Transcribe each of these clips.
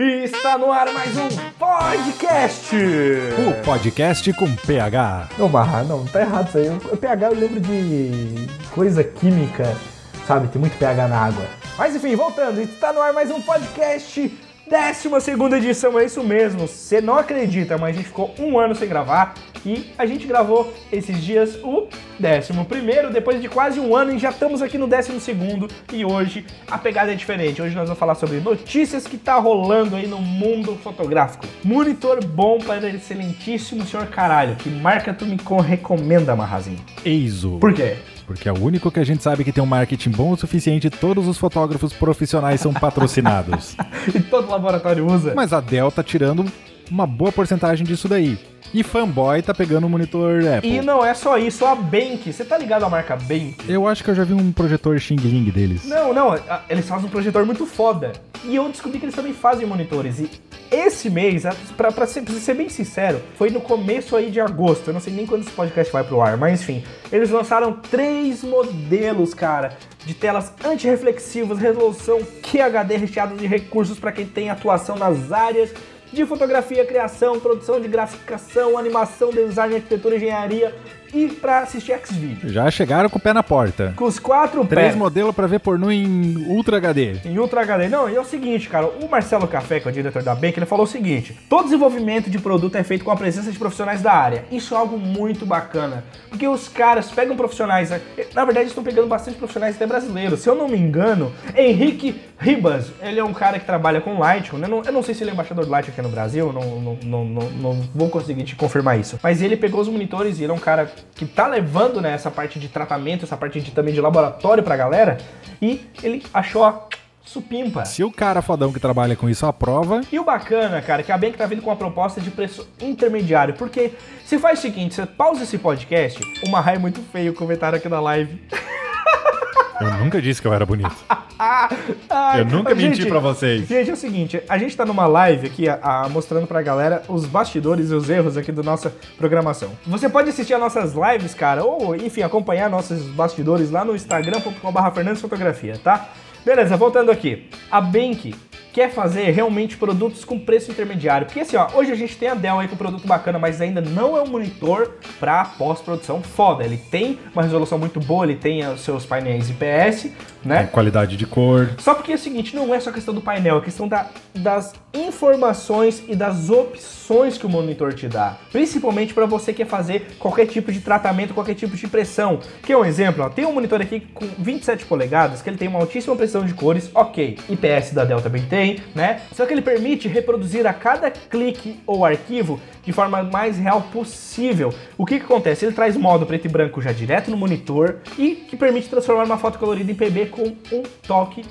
E está no ar mais um podcast! O podcast com PH. Não, Barra, não, tá errado isso aí. O PH eu lembro de coisa química, sabe? Tem muito PH na água. Mas enfim, voltando, está no ar mais um podcast, décima segunda edição, é isso mesmo. Você não acredita, mas a gente ficou um ano sem gravar e a gente gravou esses dias o décimo primeiro, depois de quase um ano e já estamos aqui no décimo segundo e hoje a pegada é diferente. Hoje nós vamos falar sobre notícias que tá rolando aí no mundo fotográfico. Monitor bom para excelentíssimo senhor caralho. Que marca tu me recomenda, Marrazinho? Eizo. Por quê? Porque é o único que a gente sabe que tem um marketing bom o suficiente e todos os fotógrafos profissionais são patrocinados. e todo laboratório usa. Mas a Dell tá tirando uma boa porcentagem disso daí. E fanboy tá pegando o monitor Apple. E não é só isso, a Bank. Você tá ligado à marca Bank? Eu acho que eu já vi um projetor Xing Ling deles. Não, não, eles fazem um projetor muito foda. E eu descobri que eles também fazem monitores. E esse mês, pra, pra, ser, pra ser bem sincero, foi no começo aí de agosto. Eu não sei nem quando esse podcast vai pro ar, mas enfim. Eles lançaram três modelos, cara, de telas antirreflexivas, resolução QHD recheadas de recursos para quem tem atuação nas áreas de fotografia, criação, produção de graficação, animação, design, arquitetura, engenharia e para assistir X-Video. Já chegaram com o pé na porta. Com os quatro Três pés. modelos para ver pornô em Ultra HD. Em Ultra HD. Não, e é o seguinte, cara, o Marcelo Café, que é o diretor da Bank, ele falou o seguinte: todo desenvolvimento de produto é feito com a presença de profissionais da área. Isso é algo muito bacana. Porque os caras pegam profissionais, né? na verdade, estão pegando bastante profissionais até brasileiros. Se eu não me engano, Henrique Ribas, ele é um cara que trabalha com Lightroom, né? Eu não sei se ele é embaixador do Lightroom aqui no Brasil, não, não, não, não, não vou conseguir te confirmar isso. Mas ele pegou os monitores e ele é um cara que tá levando né, essa parte de tratamento, essa parte de, também de laboratório pra galera, e ele achou a supimpa. Se o cara fodão que trabalha com isso aprova. E o bacana, cara, é que a Bank tá vindo com uma proposta de preço intermediário, porque se faz o seguinte, você pausa esse podcast, uma raia muito feio comentário aqui na live. Eu nunca disse que eu era bonito. eu nunca gente, menti pra vocês. Gente, é o seguinte, a gente tá numa live aqui a, a, mostrando pra galera os bastidores e os erros aqui da nossa programação. Você pode assistir as nossas lives, cara, ou enfim, acompanhar nossos bastidores lá no instagram.com.br Fernandes Fotografia, tá? Beleza, voltando aqui. A Bank quer fazer realmente produtos com preço intermediário. Porque assim, ó, hoje a gente tem a Dell aí com produto bacana, mas ainda não é um monitor para pós-produção foda. Ele tem uma resolução muito boa, ele tem os seus painéis IPS, né? É, qualidade de cor. Só porque é o seguinte, não é só questão do painel, é questão da, das informações e das opções que o monitor te dá. Principalmente para você que quer fazer qualquer tipo de tratamento, qualquer tipo de pressão. Que é um exemplo, ó, tem um monitor aqui com 27 polegadas, que ele tem uma altíssima pressão de cores, ok. IPS da Dell também tem, né? Só que ele permite reproduzir a cada clique ou arquivo de forma mais real possível. O que, que acontece? Ele traz modo preto e branco já direto no monitor e que permite transformar uma foto colorida em PB com um toque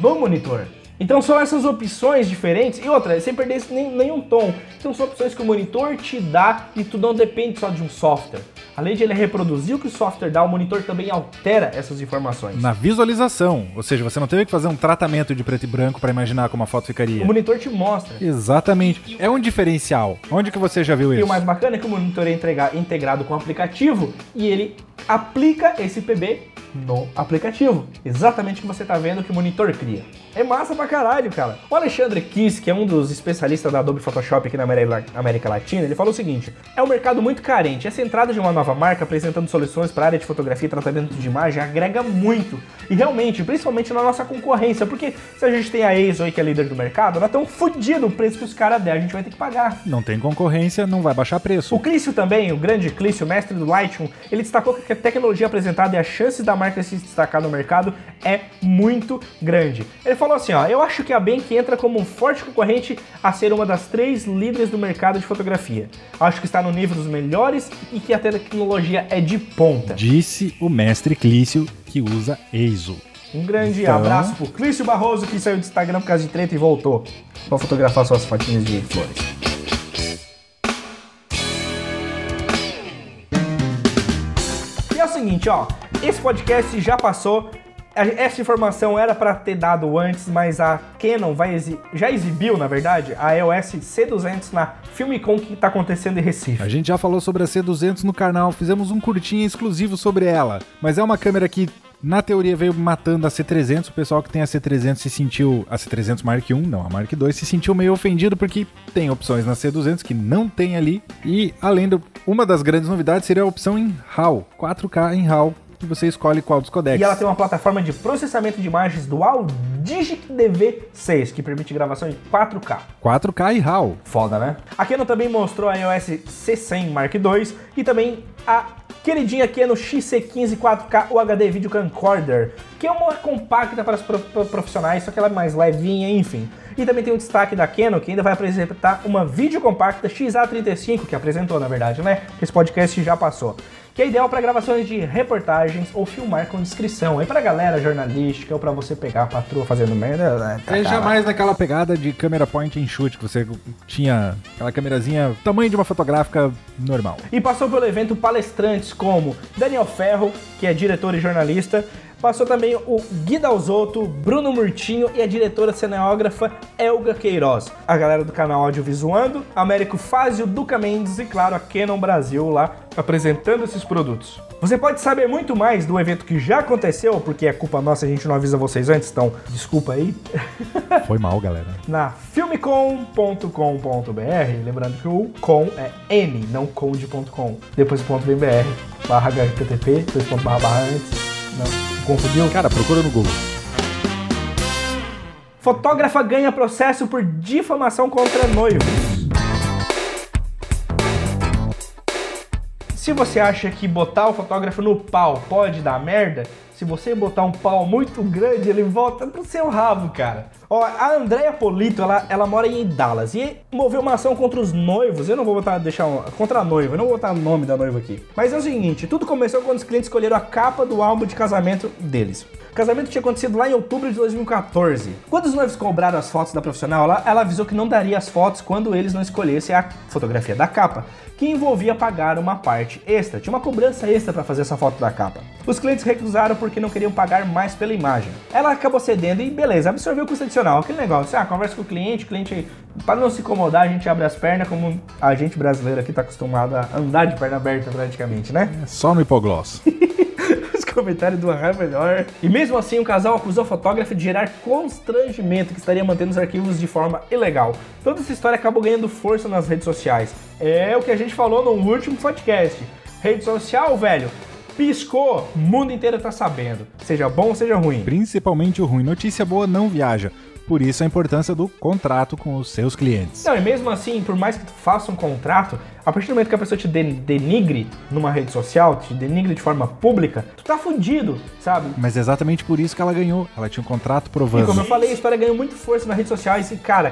no monitor. Então são essas opções diferentes e outra, sem perder nenhum tom. Então são opções que o monitor te dá e tu não depende só de um software. Além de ele reproduzir o que o software dá, o monitor também altera essas informações. Na visualização, ou seja, você não teve que fazer um tratamento de preto e branco para imaginar como a foto ficaria. O monitor te mostra. Exatamente. É um diferencial. Onde que você já viu isso? E o mais bacana é que o monitor é integrado com o aplicativo e ele aplica esse PB no aplicativo. Exatamente o que você está vendo que o monitor cria. É massa pra caralho, cara. O Alexandre Kiss, que é um dos especialistas da Adobe Photoshop aqui na América Latina, ele falou o seguinte: é um mercado muito carente. Essa entrada de uma nova marca apresentando soluções para a área de fotografia e tratamento de imagem agrega muito. E realmente, principalmente na nossa concorrência, porque se a gente tem a ASO aí que é líder do mercado, nós estamos fodidos o preço que os caras der, a gente vai ter que pagar. Não tem concorrência, não vai baixar preço. O Clício também, o grande Clício, mestre do Lightroom, ele destacou que a tecnologia apresentada e a chance da marca se destacar no mercado é muito grande. Ele falou assim, ó, eu acho que a Bank entra como um forte concorrente a ser uma das três líderes do mercado de fotografia. Acho que está no nível dos melhores e que a tecnologia é de ponta. Disse o mestre Clício que usa EISO. Um grande então... abraço pro Clício Barroso que saiu do Instagram por causa de treta e voltou para fotografar suas fotinhas de flores. E é o seguinte, ó, esse podcast já passou essa informação era para ter dado antes, mas a Canon vai exi já exibiu, na verdade, a EOS C200 na Filmicon que está acontecendo em Recife. A gente já falou sobre a C200 no canal, fizemos um curtinho exclusivo sobre ela, mas é uma câmera que Na teoria veio matando a C300, o pessoal que tem a C300 se sentiu, a C300 Mark I, não, a Mark II, se sentiu meio ofendido porque tem opções na C200 que não tem ali. E além do, uma das grandes novidades seria a opção em RAW, 4K em RAW, que você escolhe qual dos codecs. E ela tem uma plataforma de processamento de imagens dual Digic DV6, que permite gravação em 4K. 4K e RAW. Foda, né? A Canon também mostrou a iOS C100 Mark II e também a queridinha Canon XC15 4K UHD Video Camcorder, que é uma compacta para os profissionais, só que ela é mais levinha, enfim. E também tem o destaque da Canon, que ainda vai apresentar uma videocompacta XA35, que apresentou, na verdade, né? Esse podcast já passou que é ideal para gravações de reportagens ou filmar com descrição. Aí pra galera jornalística ou para você pegar a patroa fazendo merda. Né, tá, é jamais naquela pegada de câmera point and shoot, que você tinha aquela câmerazinha tamanho de uma fotográfica normal. E passou pelo evento palestrantes como Daniel Ferro, que é diretor e jornalista, Passou também o Gui Dalzotto, Bruno Murtinho e a diretora cineógrafa Elga Queiroz. A galera do canal Audiovisuando, Américo Fázio, Duca Mendes e, claro, a Canon Brasil lá apresentando esses produtos. Você pode saber muito mais do evento que já aconteceu, porque é culpa nossa, a gente não avisa vocês antes, então desculpa aí. Foi mal, galera. Na filmecom.com.br, lembrando que o com é N, não conde.com. Depois ponto .br, barra http, dois pontos barra barra antes. Não. Confundiu? Cara, procura no Google. Fotógrafa ganha processo por difamação contra noivo. Se você acha que botar o fotógrafo no pau pode dar merda, se você botar um pau muito grande, ele volta pro seu rabo, cara. Ó, a Andrea Polito, ela, ela mora em Dallas e moveu uma ação contra os noivos. Eu não vou botar, deixar um, contra a noiva, eu não vou botar o nome da noiva aqui. Mas é o seguinte, tudo começou quando os clientes escolheram a capa do álbum de casamento deles. O casamento tinha acontecido lá em outubro de 2014. Quando os noivos cobraram as fotos da profissional, ela, ela avisou que não daria as fotos quando eles não escolhessem a fotografia da capa, que envolvia pagar uma parte extra. Tinha uma cobrança extra para fazer essa foto da capa. Os clientes recusaram porque não queriam pagar mais pela imagem. Ela acabou cedendo e beleza, absorveu o custo adicional. Aquele negócio, ah, conversa com o cliente, o cliente, para não se incomodar, a gente abre as pernas, como a gente brasileiro aqui tá acostumado a andar de perna aberta praticamente, né? É só no hipogloss. comentário do é melhor. E mesmo assim, o casal acusou o fotógrafo de gerar constrangimento que estaria mantendo os arquivos de forma ilegal. Toda essa história acabou ganhando força nas redes sociais. É o que a gente falou no último podcast. Rede social, velho, piscou, o mundo inteiro tá sabendo. Seja bom ou seja ruim. Principalmente o ruim. Notícia boa não viaja. Por isso a importância do contrato com os seus clientes. Não, e mesmo assim, por mais que tu faça um contrato, a partir do momento que a pessoa te denigre numa rede social, te denigre de forma pública, tu tá fudido, sabe? Mas é exatamente por isso que ela ganhou. Ela tinha um contrato provando. E como eu falei, a história ganhou muito força nas redes sociais e, cara,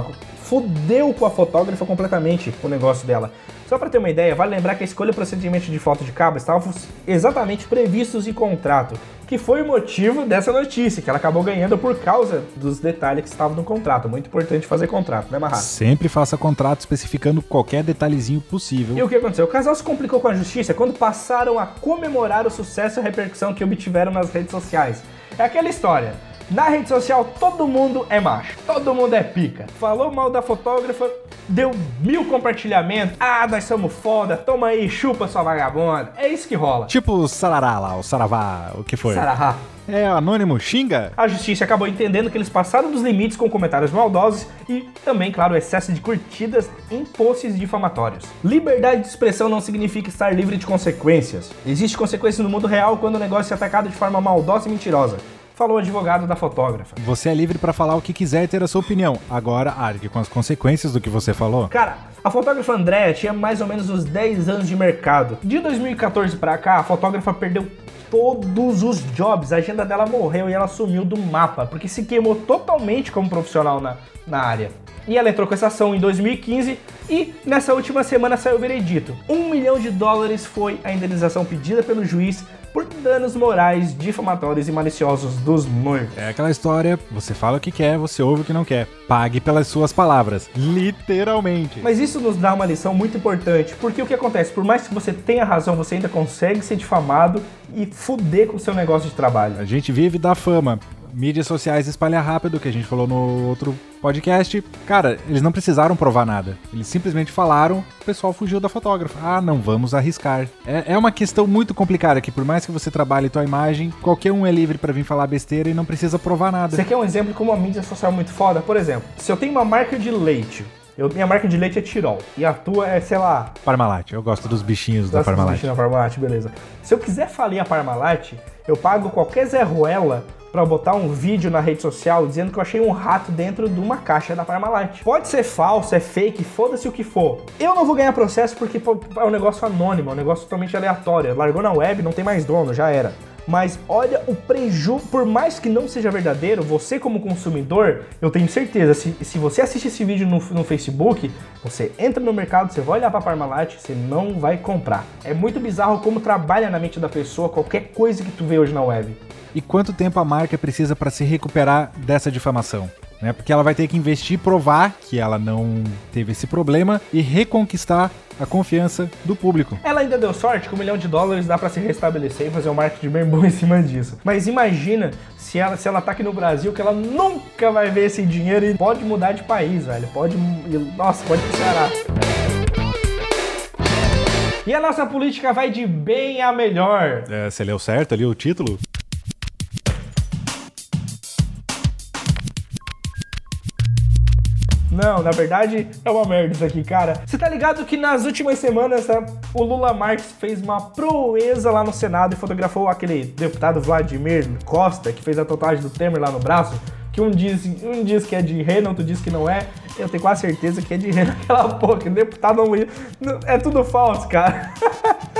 complei. Fudeu com a fotógrafa completamente o negócio dela. Só para ter uma ideia, vale lembrar que a escolha e procedimento de foto de cabo estavam exatamente previstos em contrato, que foi o motivo dessa notícia, que ela acabou ganhando por causa dos detalhes que estavam no contrato. Muito importante fazer contrato, né, Marra? Sempre faça contrato especificando qualquer detalhezinho possível. E o que aconteceu? O casal se complicou com a justiça quando passaram a comemorar o sucesso e a repercussão que obtiveram nas redes sociais. É aquela história. Na rede social, todo mundo é macho, todo mundo é pica. Falou mal da fotógrafa, deu mil compartilhamentos. Ah, nós somos foda, toma aí, chupa sua vagabunda. É isso que rola. Tipo o Sarará lá, o Saravá, o que foi? Sarará. É, anônimo, xinga. A justiça acabou entendendo que eles passaram dos limites com comentários maldosos e também, claro, o excesso de curtidas em posts difamatórios. Liberdade de expressão não significa estar livre de consequências. Existe consequência no mundo real quando o negócio é atacado de forma maldosa e mentirosa falou o advogado da fotógrafa. Você é livre para falar o que quiser e ter a sua opinião. Agora argue com as consequências do que você falou. Cara, a fotógrafa Andréa tinha mais ou menos uns 10 anos de mercado. De 2014 para cá, a fotógrafa perdeu todos os jobs. A agenda dela morreu e ela sumiu do mapa, porque se queimou totalmente como profissional na, na área. E ela entrou com essa ação em 2015 e nessa última semana saiu o veredito. Um milhão de dólares foi a indenização pedida pelo juiz por danos morais, difamatórios e maliciosos dos noivos. É aquela história, você fala o que quer, você ouve o que não quer. Pague pelas suas palavras, literalmente. Mas isso nos dá uma lição muito importante, porque o que acontece, por mais que você tenha razão, você ainda consegue ser difamado e fuder com o seu negócio de trabalho. A gente vive da fama. Mídias sociais espalha rápido, que a gente falou no outro podcast, cara, eles não precisaram provar nada. Eles simplesmente falaram, o pessoal fugiu da fotógrafa. Ah, não vamos arriscar. É, é uma questão muito complicada que por mais que você trabalhe tua imagem, qualquer um é livre para vir falar besteira e não precisa provar nada. Você quer um exemplo como uma mídia social muito foda? Por exemplo, se eu tenho uma marca de leite, eu, minha marca de leite é Tirol. E a tua é, sei lá. Parmalat. Eu gosto dos bichinhos da Parmalat. Dos bichinhos da Parmalat, beleza. Se eu quiser falir a Parmalat, eu pago qualquer Zé Ruela para botar um vídeo na rede social dizendo que eu achei um rato dentro de uma caixa da Parmalat. Pode ser falso, é fake, foda-se o que for. Eu não vou ganhar processo porque é um negócio anônimo, é um negócio totalmente aleatório. Largou na web, não tem mais dono, já era. Mas olha o prejuízo, por mais que não seja verdadeiro, você como consumidor, eu tenho certeza, se, se você assiste esse vídeo no, no Facebook, você entra no mercado, você vai olhar para a Parmalat, você não vai comprar. É muito bizarro como trabalha na mente da pessoa qualquer coisa que tu vê hoje na web. E quanto tempo a marca precisa para se recuperar dessa difamação? Né? Porque ela vai ter que investir, provar que ela não teve esse problema e reconquistar a confiança do público. Ela ainda deu sorte que um milhão de dólares dá para se restabelecer e fazer um marketing bem bom em cima disso. Mas imagina se ela, se ela tá aqui no Brasil, que ela nunca vai ver esse dinheiro e pode mudar de país, velho. Pode. Nossa, pode pisar. E a nossa política vai de bem a melhor. É, você leu certo ali o título? Não, na verdade é uma merda isso aqui, cara. Você tá ligado que nas últimas semanas tá, o Lula Marques fez uma proeza lá no Senado e fotografou aquele deputado Vladimir Costa, que fez a tatuagem do Temer lá no braço? Que um diz, um diz que é de Renan, outro diz que não é. Eu tenho quase certeza que é de Renan aquela porra, que deputado não. É tudo falso, cara.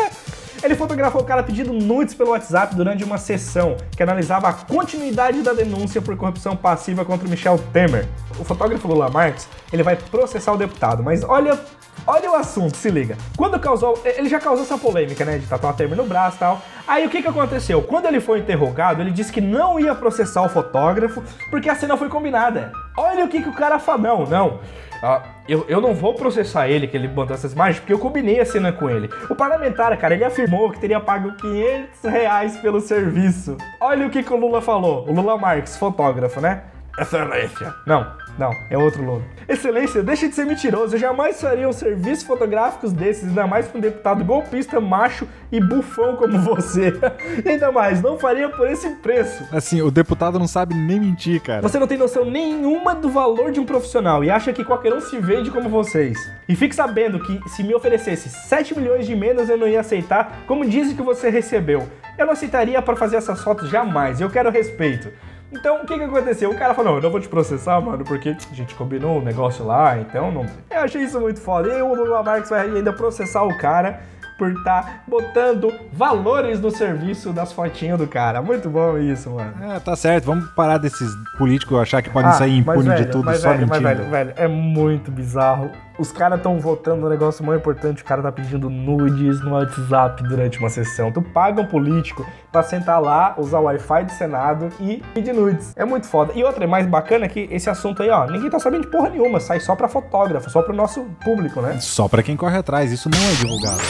Ele fotografou o cara pedindo nudes pelo WhatsApp durante uma sessão que analisava a continuidade da denúncia por corrupção passiva contra Michel Temer. O fotógrafo Lula Marques, ele vai processar o deputado, mas olha Olha o assunto, se liga. Quando causou. Ele já causou essa polêmica, né? De tatuar Temer no braço e tal. Aí o que que aconteceu? Quando ele foi interrogado, ele disse que não ia processar o fotógrafo porque a cena foi combinada. Olha o que que o cara falou. Não, não. Uh, eu, eu não vou processar ele, que ele botou essas imagens, porque eu combinei a cena com ele. O parlamentar, cara, ele afirmou que teria pago 500 reais pelo serviço. Olha o que, que o Lula falou. O Lula Marques, fotógrafo, né? Excelência. Não, não, é outro Lula. Excelência, deixa de ser mentiroso. Eu jamais faria um serviço fotográficos desses, ainda mais para um deputado golpista, macho e bufão como você. ainda mais, não faria por esse preço. Assim, o deputado não sabe nem mentir, cara. Você não tem noção nenhuma do valor de um profissional e acha que qualquer um se vende como vocês. E fique sabendo que se me oferecesse 7 milhões de menos eu não ia aceitar, como dizem que você recebeu. Eu não aceitaria para fazer essas fotos jamais. Eu quero respeito. Então, o que que aconteceu? O cara falou, não, eu não vou te processar, mano, porque a gente combinou um negócio lá, então não... Eu achei isso muito foda. E o Lula Marques vai ainda processar o cara por estar tá botando valores no serviço das fotinhas do cara. Muito bom isso, mano. É, tá certo. Vamos parar desses políticos achar que podem ah, sair impunes de tudo só velho, mentindo. Mas, velho, velho, é muito bizarro os caras estão votando no negócio mais importante, o cara tá pedindo nudes no WhatsApp durante uma sessão. Tu paga um político pra sentar lá, usar o Wi-Fi do Senado e pedir nudes. É muito foda. E outra, é mais bacana que esse assunto aí, ó, ninguém tá sabendo de porra nenhuma, sai só pra fotógrafo, só pro nosso público, né? Só pra quem corre atrás, isso não é divulgado.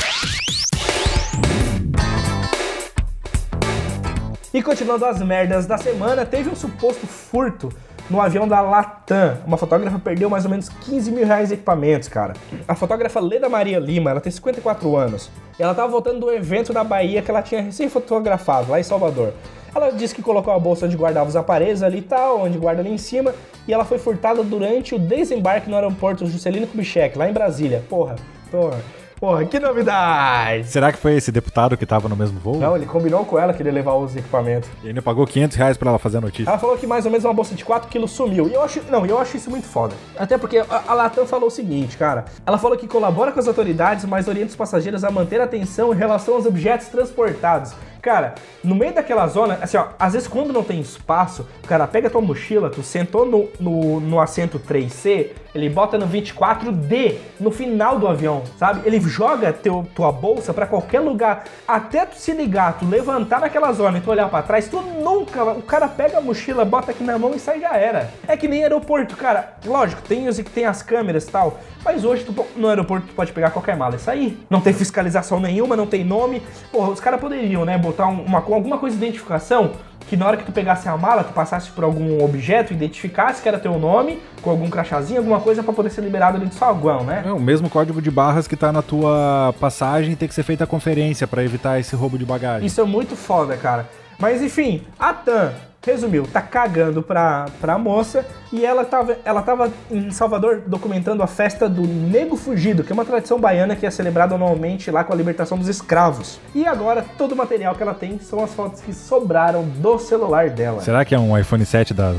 E continuando as merdas da semana, teve um suposto furto no avião da Latam. Uma fotógrafa perdeu mais ou menos 15 mil reais em equipamentos, cara. A fotógrafa Leda Maria Lima, ela tem 54 anos. Ela tava voltando do evento na Bahia que ela tinha recém-fotografado, lá em Salvador. Ela disse que colocou a bolsa onde guardava os aparelhos ali e tal, onde guarda ali em cima, e ela foi furtada durante o desembarque no aeroporto Juscelino Kubitschek, lá em Brasília. Porra, porra. Porra, que novidade! Será que foi esse deputado que tava no mesmo voo? Não, ele combinou com ela que ele ia levar os equipamentos. E ainda pagou 500 reais pra ela fazer a notícia. Ela falou que mais ou menos uma bolsa de 4 quilos sumiu. E eu acho. Não, eu acho isso muito foda. Até porque a, a Latam falou o seguinte, cara. Ela falou que colabora com as autoridades, mas orienta os passageiros a manter atenção em relação aos objetos transportados. Cara, no meio daquela zona, assim, ó, às vezes quando não tem espaço, o cara pega tua mochila, tu sentou no, no, no assento 3C, ele bota no 24D, no final do avião, sabe? Ele joga teu, tua bolsa para qualquer lugar, até tu se ligar, tu levantar naquela zona e tu olhar para trás, tu nunca, o cara pega a mochila, bota aqui na mão e sai já era. É que nem aeroporto, cara. Lógico, tem os que tem as câmeras e tal, mas hoje tu, no aeroporto tu pode pegar qualquer mala e sair. Não tem fiscalização nenhuma, não tem nome. Porra, os caras poderiam, né, botar um- uma, alguma coisa de identificação que na hora que tu pegasse a mala, tu passasse por algum objeto, identificasse que era teu nome, com algum crachazinho, alguma coisa pra poder ser liberado ali do saguão, né? É o mesmo código de barras que tá na tua passagem tem que ser feita a conferência pra evitar esse roubo de bagagem. Isso é muito foda, cara. Mas enfim, a Tan, resumiu, tá cagando pra, pra moça e ela tava, ela tava em Salvador documentando a festa do Nego Fugido, que é uma tradição baiana que é celebrada anualmente lá com a libertação dos escravos. E agora todo o material que ela tem são as fotos que sobraram do celular dela. Será que é um iPhone 7 da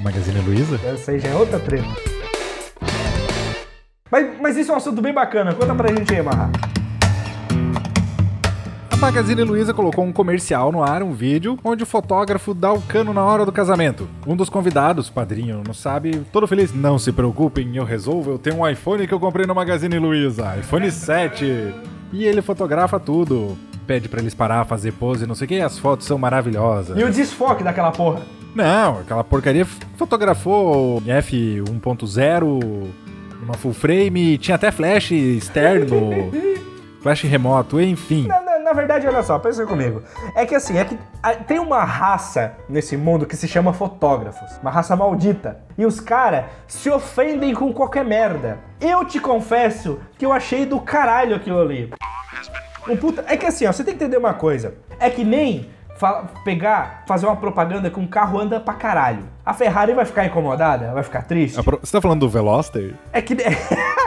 Magazine Luiza? Essa aí já é outra treta. Mas, mas isso é um assunto bem bacana. Conta pra gente aí, Marra. A Magazine Luiza colocou um comercial no ar, um vídeo, onde o fotógrafo dá o cano na hora do casamento. Um dos convidados, padrinho, não sabe, todo feliz, não se preocupem, eu resolvo, eu tenho um iPhone que eu comprei no Magazine Luiza, iPhone 7. E ele fotografa tudo. Pede pra eles parar, fazer pose, não sei o que, as fotos são maravilhosas. E o desfoque daquela porra? Não, aquela porcaria fotografou F1.0, uma full frame, tinha até flash externo, flash remoto, enfim. Na verdade, olha só, pensa comigo. É que assim, é que tem uma raça nesse mundo que se chama fotógrafos. Uma raça maldita. E os caras se ofendem com qualquer merda. Eu te confesso que eu achei do caralho aquilo ali. Um puta... É que assim, ó, você tem que entender uma coisa. É que nem pegar, fazer uma propaganda que um carro anda pra caralho. A Ferrari vai ficar incomodada? Vai ficar triste? Você tá falando do Veloster? É que.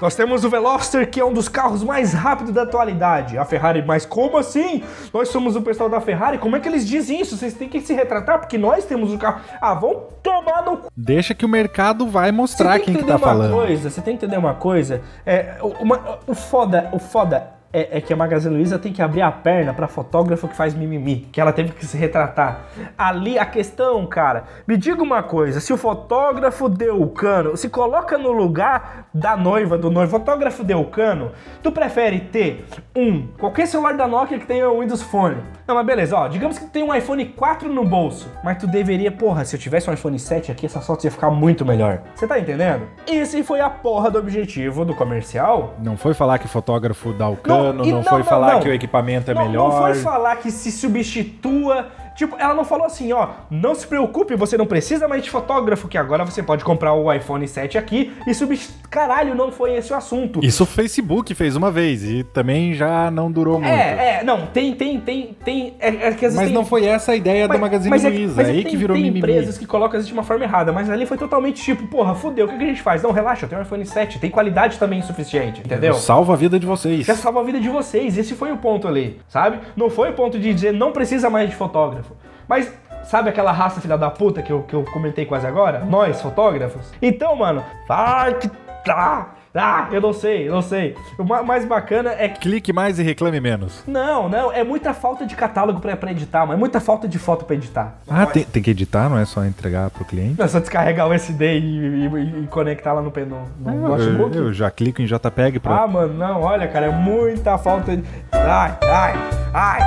Nós temos o Veloster, que é um dos carros mais rápidos da atualidade. A Ferrari, mas como assim? Nós somos o pessoal da Ferrari? Como é que eles dizem isso? Vocês têm que se retratar porque nós temos o carro. Ah, vão tomar no cu. Deixa que o mercado vai mostrar quem que entender tá uma falando. coisa, você tem que entender uma coisa. É, uma- o foda, o foda é, é que a Magazine Luiza tem que abrir a perna pra fotógrafo que faz mimimi, que ela teve que se retratar. Ali a questão, cara, me diga uma coisa, se o fotógrafo deu o cano, se coloca no lugar da noiva, do noivo, fotógrafo deu o cano, tu prefere ter um, qualquer celular da Nokia que tenha o Windows Phone. Não, mas beleza, ó, digamos que tem um iPhone 4 no bolso, mas tu deveria, porra, se eu tivesse um iPhone 7 aqui, essas fotos ia ficar muito melhor. Você tá entendendo? Esse foi a porra do objetivo do comercial. Não foi falar que fotógrafo dá o cano, e não, foi falar não. que o equipamento é Não, melhor. Não foi falar que se substitua. Tipo, ela não falou assim, ó, não se preocupe, você não precisa mais de fotógrafo, que agora você pode comprar o iPhone 7 aqui e substituir. Caralho, não foi esse o assunto. Isso o Facebook fez uma vez e também já não durou muito. É, é, não, tem, tem, tem, tem. É, é que Mas tem- não foi essa a ideia da Magazine mas é- Luiza. mas É, é aí tem, que virou tem mimimi. empresas que colocam isso de uma forma errada, mas ali foi totalmente tipo, porra, fudeu, o que que a gente faz? Não, relaxa, eu tenho um iPhone 7, tem qualidade também suficiente, entendeu? Salva a vida de vocês. Já salva a vida de vocês. Esse foi o ponto ali, sabe? Não foi o ponto de dizer não precisa mais de fotógrafo. Mas sabe aquela raça filha da puta que eu, que eu comentei quase agora? Nós, fotógrafos. Então, mano, ai que tá. Ah, eu não sei, eu não sei. O ma- mais bacana é que. Clique mais e reclame menos. Não, não, é muita falta de catálogo pra, pra editar, mas é muita falta de foto pra editar. Ah, tem, tem que editar, não é só entregar pro cliente? Não é só descarregar o SD e, e- e conectar lá no, no, no Eu, eu já clico em JPEG pra. Ah, mano, não, olha, cara, é muita falta de. Ai, ai, ai.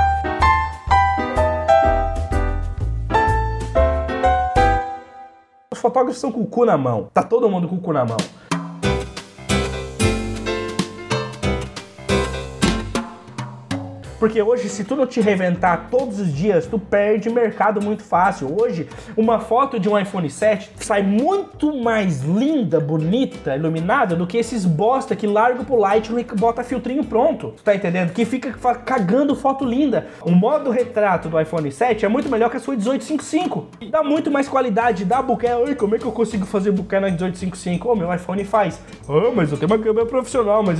Os fotógrafos estão com o cu na mão. Tá todo mundo com o cu na mão. Porque hoje, se tu não te reinventar todos os dias, tu perde mercado muito fácil. Hoje, uma foto de um iPhone 7 sai muito mais linda, bonita, iluminada do que esses bosta que larga pro Lightroom e bota filtrinho pronto. Tu tá entendendo? Que fica cagando foto linda. O modo retrato do iPhone 7 é muito melhor que a sua 1855. Dá muito mais qualidade, dá bokeh. Oi, como é que eu consigo fazer bokeh na 1855? Ô, meu iPhone faz. Ah, mas eu tenho uma câmera profissional, mas...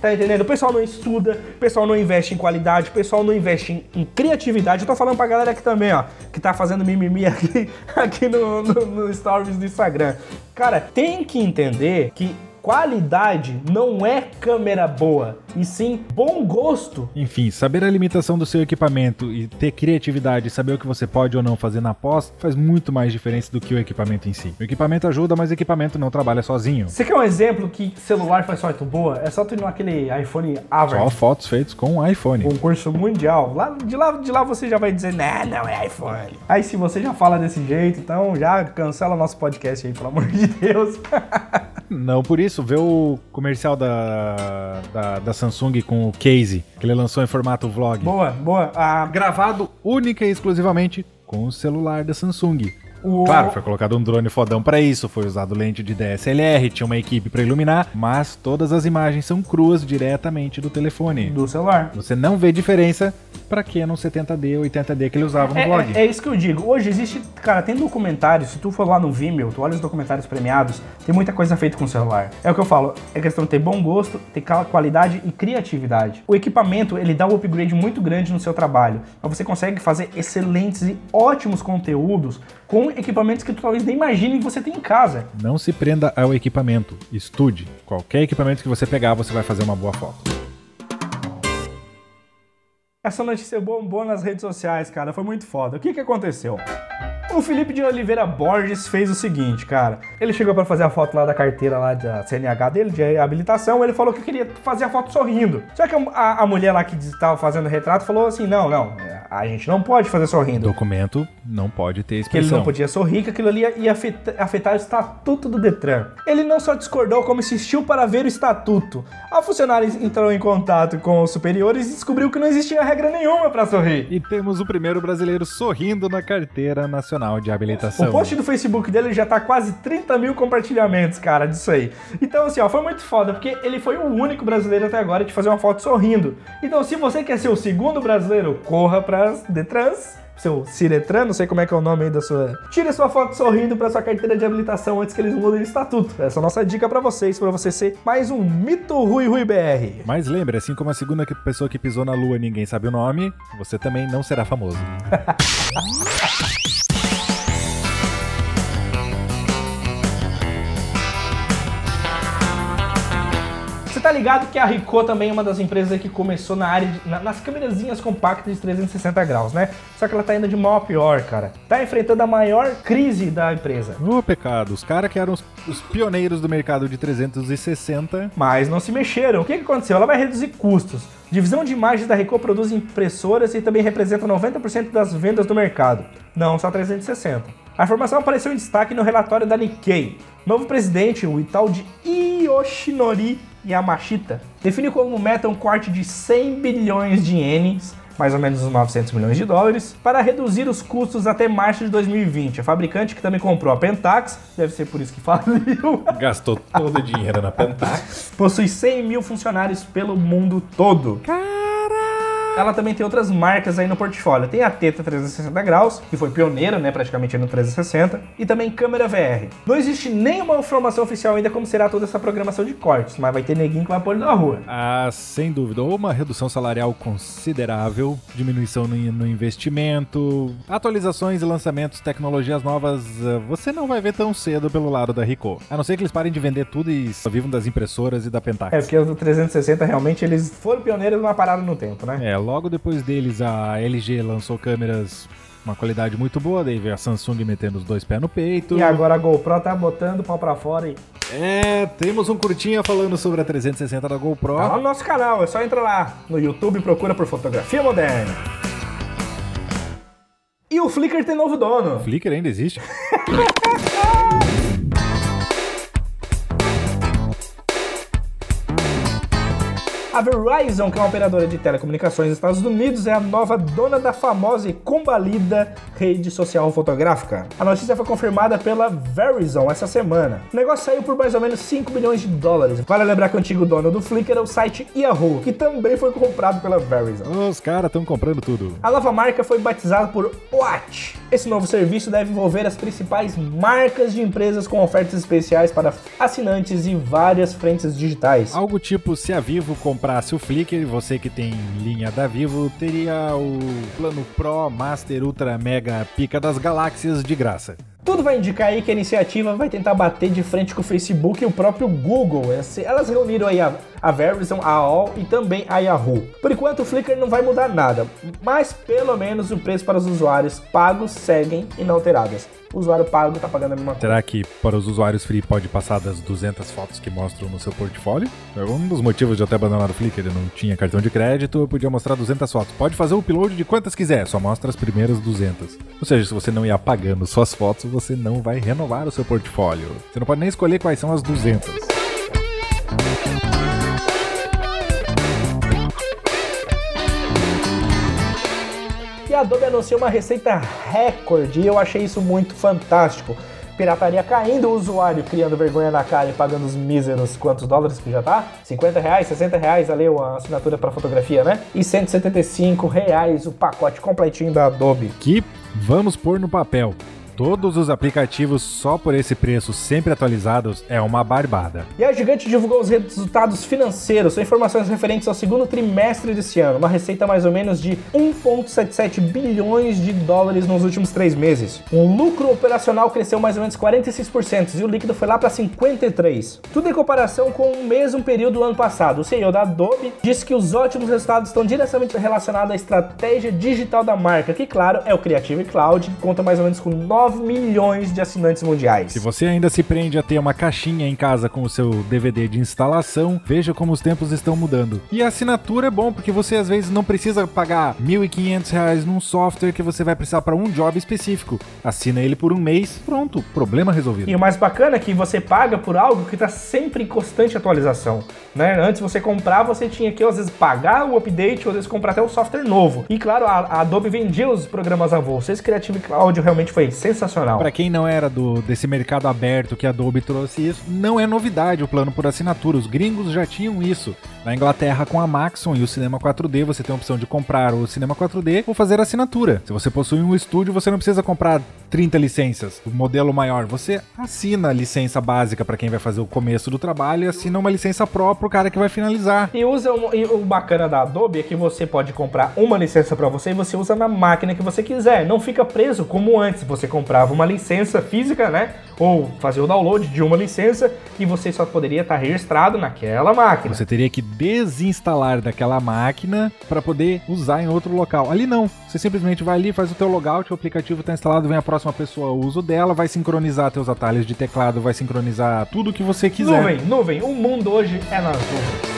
Tá entendendo? O pessoal não estuda, o pessoal não investe em qualidade, o pessoal não investe em, em criatividade. Eu tô falando pra galera aqui também, ó, que tá fazendo mimimi aqui, aqui no, no, no stories do Instagram. Cara, tem que entender que qualidade não é câmera boa, e sim bom gosto. Enfim, saber a limitação do seu equipamento e ter criatividade e saber o que você pode ou não fazer na pós faz muito mais diferença do que o equipamento em si. O equipamento ajuda, mas o equipamento não trabalha sozinho. Você quer um exemplo que celular faz foto boa? É só tu ir naquele iPhone Só Average. fotos feitas com iPhone. concurso mundial. Lá, de, lá, de lá você já vai dizer, né, não é iPhone. Aí se você já fala desse jeito, então já cancela nosso podcast aí, pelo amor de Deus. Não por isso, vê o comercial da, da, da Samsung com o case, que ele lançou em formato vlog. Boa, boa. Ah, Gravado única e exclusivamente com o celular da Samsung. O... Claro, foi colocado um drone fodão pra isso, foi usado lente de DSLR, tinha uma equipe pra iluminar, mas todas as imagens são cruas diretamente do telefone. do celular. Você não vê diferença pra que no 70D, 80D que ele usava no É, vlog. é- é isso que eu digo. Hoje existe, cara, tem documentários. Se tu for lá no Vimeo, tu olha os documentários premiados, tem muita coisa feita com o celular. É o que eu falo, é questão de ter bom gosto, ter qualidade e criatividade. O equipamento, ele dá um upgrade muito grande no seu trabalho. Então você consegue fazer excelentes e ótimos conteúdos com equipamentos que tu talvez nem imagine que você tem em casa. Não se prenda ao equipamento, estude. Qualquer equipamento que você pegar, você vai fazer uma boa foto. Essa notícia bombou nas redes sociais, cara. Foi muito foda. O que que aconteceu? O Felipe de Oliveira Borges fez o seguinte, cara. Ele chegou pra fazer a foto lá da carteira lá da CNH dele, de habilitação. Ele falou que queria fazer a foto sorrindo. Só que a, a- a mulher lá que estava fazendo o retrato falou assim: não, não, a gente não pode fazer sorrindo. Documento não pode ter Que ele expressão. não podia sorrir, que aquilo ali ia, ia afeta- afetar o estatuto do Detran. Ele não só discordou, como insistiu para ver o estatuto. A funcionária entrou em contato com os superiores e descobriu que não existia regra nenhuma para sorrir. E temos o primeiro brasileiro sorrindo na carteira nacional de habilitação. O post do Facebook dele já tá quase 30 mil compartilhamentos, cara, disso aí. Então, assim, ó, foi muito foda, porque ele foi o único brasileiro até agora de fazer uma foto sorrindo. Então, se você quer ser o segundo brasileiro, corra pras Detrans. Seu Ciretran, não sei como é que é o nome aí da sua. Tire sua foto sorrindo pra sua carteira de habilitação antes que eles mudem o estatuto. Essa é a nossa dica pra vocês, pra você ser mais um mito Rui Rui BR. Mas lembre, assim como a segunda pessoa que pisou na lua ninguém sabe o nome, você também não será famoso. ligado que a Ricoh também é uma das empresas que começou na área de- na- nas câmerazinhas compactas de 360 graus, né? Só que ela tá indo de mal a pior, cara. Tá enfrentando a maior crise da empresa. Ô, pecado, os caras que eram os, os pioneiros do mercado de 360 Mas não se mexeram. O que, que aconteceu? Ela vai reduzir custos. Divisão de imagens da Ricoh produz impressoras e também representa 90% das vendas do mercado. Não só 360. A informação apareceu em destaque no relatório da Nikkei. Novo presidente, o tal de Yoshinori Yamashita, define como meta um corte de 100 bilhões de ienes, mais ou menos uns 900 milhões de dólares, para reduzir os custos até março de 2020. A fabricante que também comprou a Pentax, deve ser por isso que faliu, gastou todo o dinheiro na Pentax. possui 100 mil funcionários pelo mundo todo. Ela também tem outras marcas aí no portfólio. Tem a Teta 360 graus, que foi pioneira, né, praticamente no 360, e também câmera VR. Não existe nenhuma informação oficial ainda como será toda essa programação de cortes, mas vai ter neguinho que vai pôr na rua. Ah, sem dúvida. Ou uma redução salarial considerável, diminuição no, no investimento, atualizações e lançamentos, tecnologias novas, eh, você não vai ver tão cedo pelo lado da Ricoh. A não ser que eles parem de vender tudo e só vivam das impressoras e da Pentax. É, porque o 360 realmente eles foram pioneiros numa parada no tempo, né? É, logo depois deles a LG lançou câmeras uma qualidade muito boa, daí veio a Samsung metendo os dois pés no peito. E agora a GoPro tá botando o pau pra fora e É, temos um curtinha falando sobre a 360 da GoPro. tá no nosso canal, é só entrar lá no YouTube e procura por fotografia moderna. E o Flickr tem novo dono. Flickr ainda existe? A Verizon, que é uma operadora de telecomunicações dos Estados Unidos, é a nova dona da famosa e combalida rede social fotográfica. A notícia foi confirmada pela Verizon essa semana. O negócio saiu por mais ou menos 5 bilhões de dólares. Vale lembrar que o antigo dono do Flickr é o site Yahoo, que também foi comprado pela Verizon. Os caras estão comprando tudo. A nova marca foi batizada por Watch. Esse novo serviço deve envolver as principais marcas de empresas com ofertas especiais para assinantes e várias frentes digitais. Algo tipo, se a Vivo comprasse o Flickr, você que tem linha da Vivo, teria o plano Pro, Master, Ultra, Mega, Pica das Galáxias de graça. Tudo vai indicar aí que a iniciativa vai tentar bater de frente com o Facebook e o próprio Google. Elas reuniram aí a, a Verizon, a AOL e também a Yahoo. Por enquanto o Flickr não vai mudar nada, mas pelo menos o preço para os usuários pagos seguem inalteradas. O usuário pago tá pagando a mesma coisa. Será que para os usuários free pode passar das 200 fotos que mostram no seu portfólio? É um dos motivos de eu ter abandonado o Flickr. Eu não tinha cartão de crédito, eu podia mostrar 200 fotos. Pode fazer o upload de quantas quiser, só mostra as primeiras 200. Ou seja, se você não ia apagando suas fotos, você não vai renovar o seu portfólio. Você não pode nem escolher quais são as 200. E a Adobe anunciou uma receita recorde e eu achei isso muito fantástico. Pirataria caindo, o usuário criando vergonha na cara e pagando os míseros quantos dólares que já tá? 50 reais, 60 reais, ali a assinatura para fotografia, né? E 175 reais o pacote completinho da Adobe. Que vamos pôr no papel. Todos os aplicativos só por esse preço, sempre atualizados, é uma barbada. E a Gigante divulgou os resultados financeiros, são informações referentes ao segundo trimestre desse ano, uma receita mais ou menos de 1,77 bilhões de dólares nos últimos três meses. O lucro operacional cresceu mais ou menos 46% e o líquido foi lá para 53%. Tudo em comparação com o mesmo período do ano passado. O CEO da Adobe disse que os ótimos resultados estão diretamente relacionados à estratégia digital da marca, que claro é o Creative Cloud, que conta mais ou menos com 9 9 milhões de assinantes mundiais. Se você ainda se prende a ter uma caixinha em casa com o seu DVD de instalação, veja como os tempos estão mudando. E a assinatura é bom porque você às vezes não precisa pagar R$ 1.500 num software que você vai precisar para um job específico. Assina ele por um mês, pronto, problema resolvido. E o mais bacana é que você paga por algo que está sempre em constante atualização. Né? Antes você comprar, você tinha que às vezes pagar o update, ou às vezes comprar até um software novo. E claro, a, a Adobe vendia os programas avulsos. Esse Creative Cloud realmente foi sensacional sensacional. Para quem não era do desse mercado aberto que a Adobe trouxe isso, não é novidade o plano por assinatura. Os gringos já tinham isso. Na Inglaterra, com a Maxon e o Cinema 4D, você tem a opção de comprar o Cinema 4D ou fazer assinatura. Se você possui um estúdio, você não precisa comprar 30 licenças, o modelo maior. Você assina a licença básica para quem vai fazer o começo do trabalho e assina uma licença própria pro cara que vai finalizar. E usa um, e o bacana da Adobe é que você pode comprar uma licença para você e você usa na máquina que você quiser. Não fica preso como antes. Você comprava uma licença física, né? Ou fazer o download de uma licença e você só poderia estar registrado naquela máquina. Você teria que desinstalar daquela máquina para poder usar em outro local. Ali não. Você simplesmente vai ali, faz o teu logout, o aplicativo está instalado, vem a próxima pessoa o uso dela, vai sincronizar teus atalhos de teclado, vai sincronizar tudo que você quiser. Nuvem, nuvem. O mundo hoje é nas nuvens.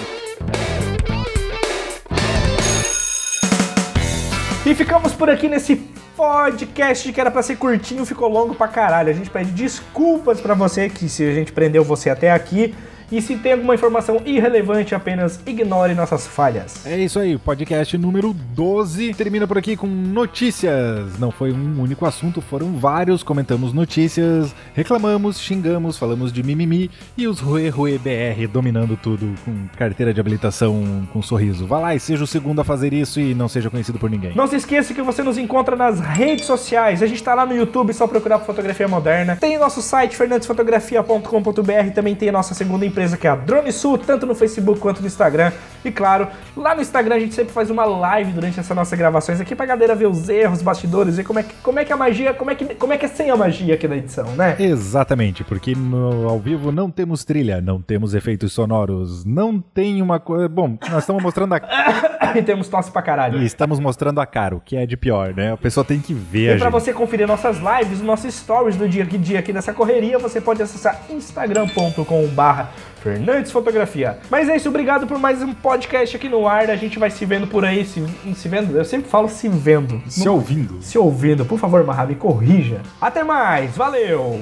E ficamos por aqui nesse podcast que era para ser curtinho, ficou longo pra caralho. A gente pede desculpas para você que se a gente prendeu você até aqui. E se tem alguma informação irrelevante, apenas ignore nossas falhas. É isso aí, podcast número 12 termina por aqui com notícias. Não foi um único assunto, foram vários. Comentamos notícias, reclamamos, xingamos, falamos de mimimi e os Rue Rue BR dominando tudo com carteira de habilitação com sorriso. Vá lá e seja o segundo a fazer isso e não seja conhecido por ninguém. Não se esqueça que você nos encontra nas redes sociais. A gente tá lá no YouTube, só procurar por Fotografia Moderna. Tem o nosso site fernandesfotografia.com.br, também tem a nossa segunda empresa empresa que é a Drone Sul, tanto no Facebook quanto no Instagram. E claro, lá no Instagram a gente sempre faz uma live durante essas nossas gravações aqui pra galera ver os erros, bastidores, ver como é que, como é que a magia, como é que, como é que é sem a magia aqui na edição, né? Exatamente, porque no ao vivo não temos trilha, não temos efeitos sonoros, não tem uma coisa. Bom, nós estamos mostrando a. e temos tosse pra caralho. E estamos mostrando a cara, o que é de pior, né? A pessoa tem que ver. E pra gente. você conferir nossas lives, nossos stories do dia que dia aqui dessa correria, você pode acessar instagram.com/barra Fernandes Fotografia. Mas é isso, obrigado por mais um podcast aqui no ar. A gente vai se vendo por aí, se, se vendo. Eu sempre falo se vendo. Se ouvindo. Se ouvindo. Por favor, Mahab, corrija. Até mais, valeu.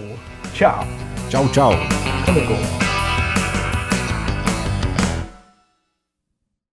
Tchau. Tchau, tchau. Come